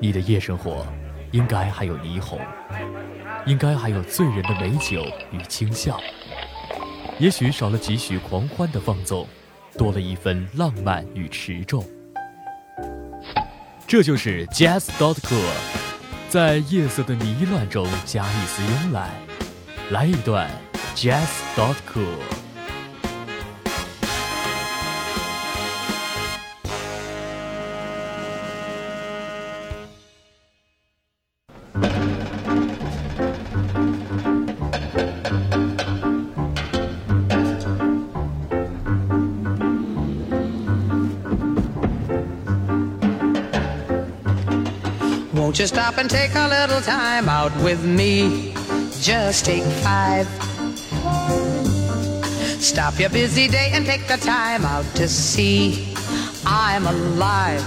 你的夜生活应该还有霓虹，应该还有醉人的美酒与轻笑，也许少了几许狂欢的放纵，多了一分浪漫与持重。这就是 Jazz dot cool，在夜色的迷乱中加一丝慵懒，来一段 Jazz.com Won't you stop and take a little time out with me? Just take five. Stop your busy day and take the time out to see I'm alive.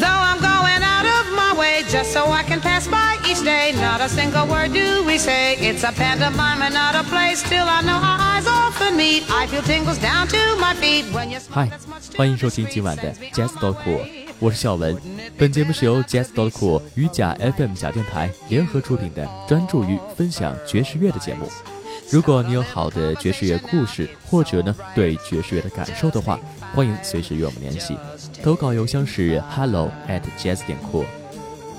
Though I'm going out of my way just so I can pass by each day, not a single word do we say. It's a pantomime and not a play. Still, I know our eyes often meet. I feel tingles down to my feet when you smile. Hi，欢迎收听今晚的 Jazz Talk 我是小文，本节目是由 Jazz Dot Cool 与假 FM 假电台联合出品的，专注于分享爵士乐的节目。如果你有好的爵士乐故事，或者呢对爵士乐的感受的话，欢迎随时与我们联系。投稿邮箱是 hello at jazz 点 co，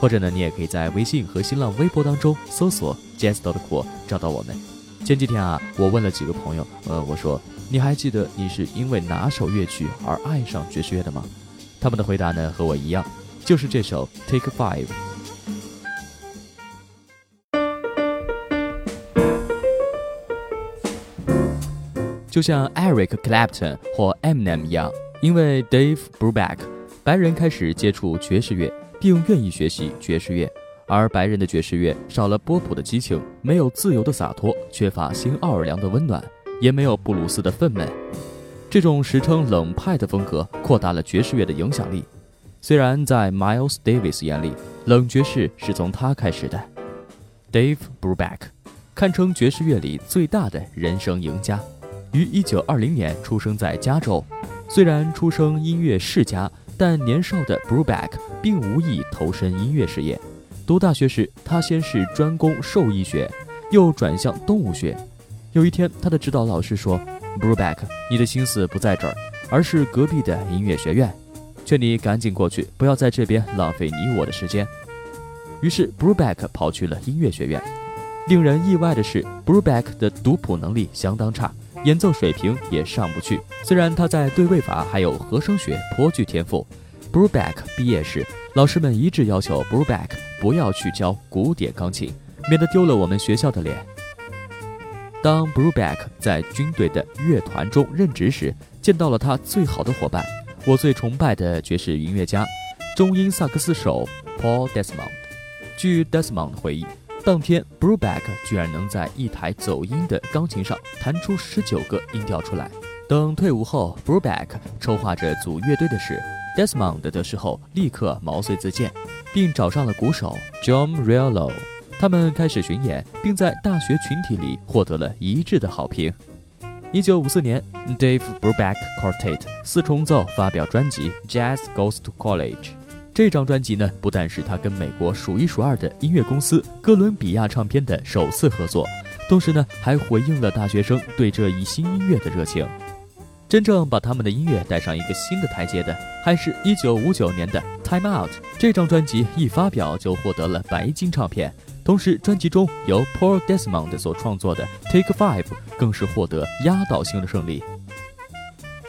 或者呢你也可以在微信和新浪微博当中搜索 Jazz Dot Cool 找到我们。前几天啊，我问了几个朋友，呃，我说你还记得你是因为哪首乐曲而爱上爵士乐的吗？他们的回答呢，和我一样，就是这首《Take Five》。就像 Eric Clapton 或 Eminem 一样，因为 Dave Brubeck，白人开始接触爵士乐，并愿意学习爵士乐，而白人的爵士乐少了波普的激情，没有自由的洒脱，缺乏新奥尔良的温暖，也没有布鲁斯的愤懑。这种时称冷派的风格扩大了爵士乐的影响力。虽然在 Miles Davis 眼里，冷爵士是从他开始的。Dave Brubeck 堪称爵士乐里最大的人生赢家，于1920年出生在加州。虽然出生音乐世家，但年少的 Brubeck 并无意投身音乐事业。读大学时，他先是专攻兽医学，又转向动物学。有一天，他的指导老师说。Brubeck，你的心思不在这儿，而是隔壁的音乐学院，劝你赶紧过去，不要在这边浪费你我的时间。于是 Brubeck 跑去了音乐学院。令人意外的是，Brubeck 的读谱能力相当差，演奏水平也上不去。虽然他在对位法还有和声学颇具天赋，Brubeck 毕业时，老师们一致要求 Brubeck 不要去教古典钢琴，免得丢了我们学校的脸。当 Brubeck 在军队的乐团中任职时，见到了他最好的伙伴，我最崇拜的爵士音乐家，中音萨克斯手 Paul Desmond。据 Desmond 回忆，当天 Brubeck 居然能在一台走音的钢琴上弹出十九个音调出来。等退伍后，Brubeck 筹划着组乐队的事，Desmond 得知后立刻毛遂自荐，并找上了鼓手 John Riello。他们开始巡演，并在大学群体里获得了一致的好评。一九五四年，Dave Brubeck Quartet 四重奏发表专辑《Jazz Goes to College》。这张专辑呢，不但是他跟美国数一数二的音乐公司哥伦比亚唱片的首次合作，同时呢，还回应了大学生对这一新音乐的热情。真正把他们的音乐带上一个新的台阶的，还是一九五九年的《Time Out》。这张专辑一发表就获得了白金唱片。同时，专辑中由 Paul Desmond 所创作的《Take Five》更是获得压倒性的胜利。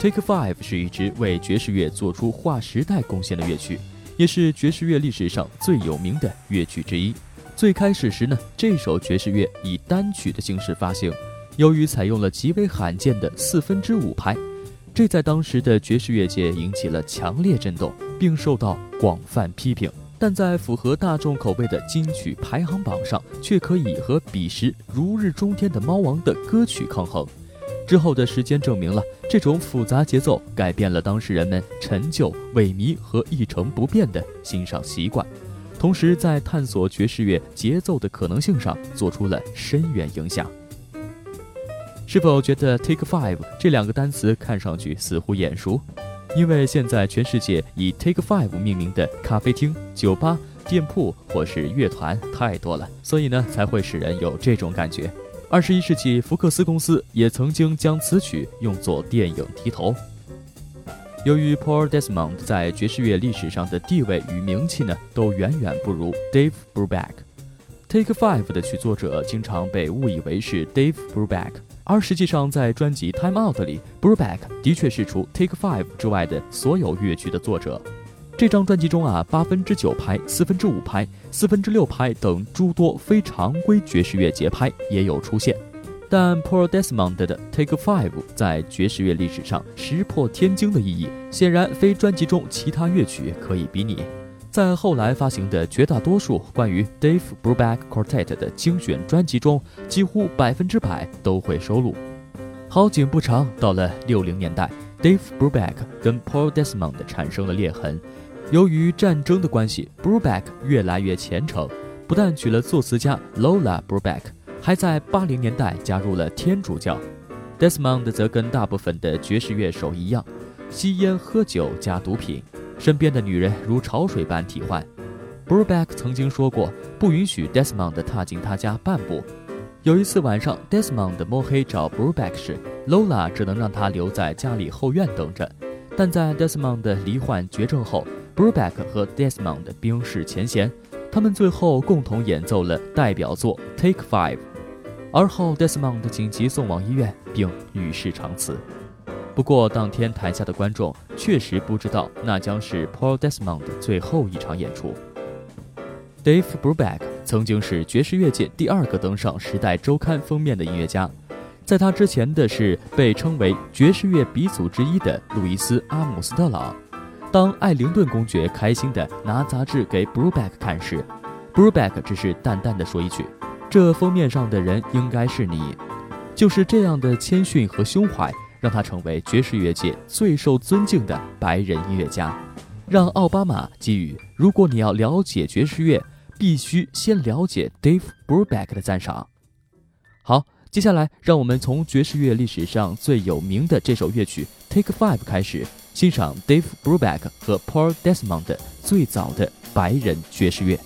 《Take Five》是一支为爵士乐做出划时代贡献的乐曲，也是爵士乐历史上最有名的乐曲之一。最开始时呢，这首爵士乐以单曲的形式发行，由于采用了极为罕见的四分之五拍，这在当时的爵士乐界引起了强烈震动，并受到广泛批评。但在符合大众口味的金曲排行榜上，却可以和彼时如日中天的猫王的歌曲抗衡。之后的时间证明了，这种复杂节奏改变了当时人们陈旧、萎靡和一成不变的欣赏习惯，同时在探索爵士乐节奏的可能性上做出了深远影响。是否觉得 “take five” 这两个单词看上去似乎眼熟？因为现在全世界以 Take Five 命名的咖啡厅、酒吧、店铺或是乐团太多了，所以呢才会使人有这种感觉。二十一世纪福克斯公司也曾经将此曲用作电影题头。由于 Paul Desmond 在爵士乐历史上的地位与名气呢，都远远不如 Dave Brubeck。Take Five 的曲作者经常被误以为是 Dave Brubeck，而实际上在专辑 Time Out 里，Brubeck 的确是除 Take Five 之外的所有乐曲的作者。这张专辑中啊，八分之九拍、四分之五拍、四分之六拍等诸多非常规爵士乐节拍也有出现，但 Paul Desmond 的 Take Five 在爵士乐历史上石破天惊的意义，显然非专辑中其他乐曲可以比拟。在后来发行的绝大多数关于 Dave Brubeck Quartet 的精选专辑中，几乎百分之百都会收录。好景不长，到了六零年代，Dave Brubeck 跟 Paul Desmond 产生了裂痕。由于战争的关系，Brubeck 越来越虔诚，不但娶了作词家 Lola Brubeck，还在八零年代加入了天主教。Desmond 则跟大部分的爵士乐手一样，吸烟、喝酒加毒品，身边的女人如潮水般替换。Brubeck 曾经说过，不允许 Desmond 踏进他家半步。有一次晚上，Desmond 摸黑找 Brubeck 时，Lola 只能让他留在家里后院等着。但在 Desmond 罹患绝症后，Brubeck 和 Desmond 冰释前嫌，他们最后共同演奏了代表作《Take Five》，而后 Desmond 紧急送往医院并与世长辞。不过，当天台下的观众确实不知道那将是 Paul Desmond 的最后一场演出。Dave Brubeck 曾经是爵士乐界第二个登上《时代周刊》封面的音乐家，在他之前的是被称为爵士乐鼻祖之一的路易斯·阿姆斯特朗。当艾灵顿公爵开心地拿杂志给 Brubeck 看时，Brubeck 只是淡淡的说一句：“这封面上的人应该是你。”就是这样的谦逊和胸怀，让他成为爵士乐界最受尊敬的白人音乐家，让奥巴马给予“如果你要了解爵士乐，必须先了解 Dave Brubeck” 的赞赏。好，接下来让我们从爵士乐历史上最有名的这首乐曲《Take Five》开始。欣赏 Dave Brubeck 和 Paul Desmond 最早的白人爵士乐。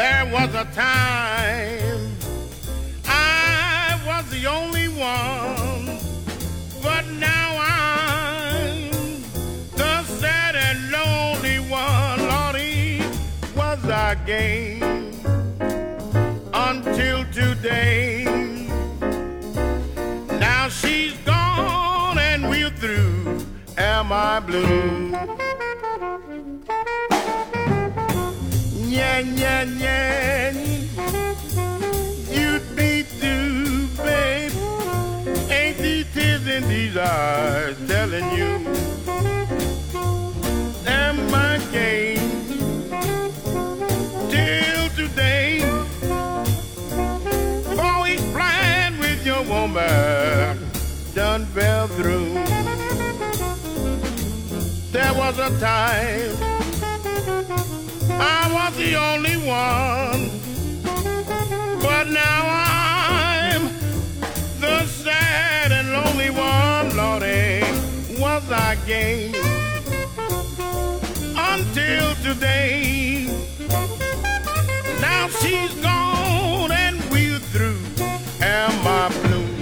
There was a time I was the only one, but now I'm the sad and lonely one. Lordy, was I gay until today? Now she's gone and we're through. Am I blue? Yeah. You'd be too, babe. Ain't these tears in these eyes telling you? Am I gay till today? Each plan with your woman done fell through. There was a time I was the only one, but now I'm the sad and lonely one, Lordy, eh, was I gay until today. Now she's gone and we're through, am I blue?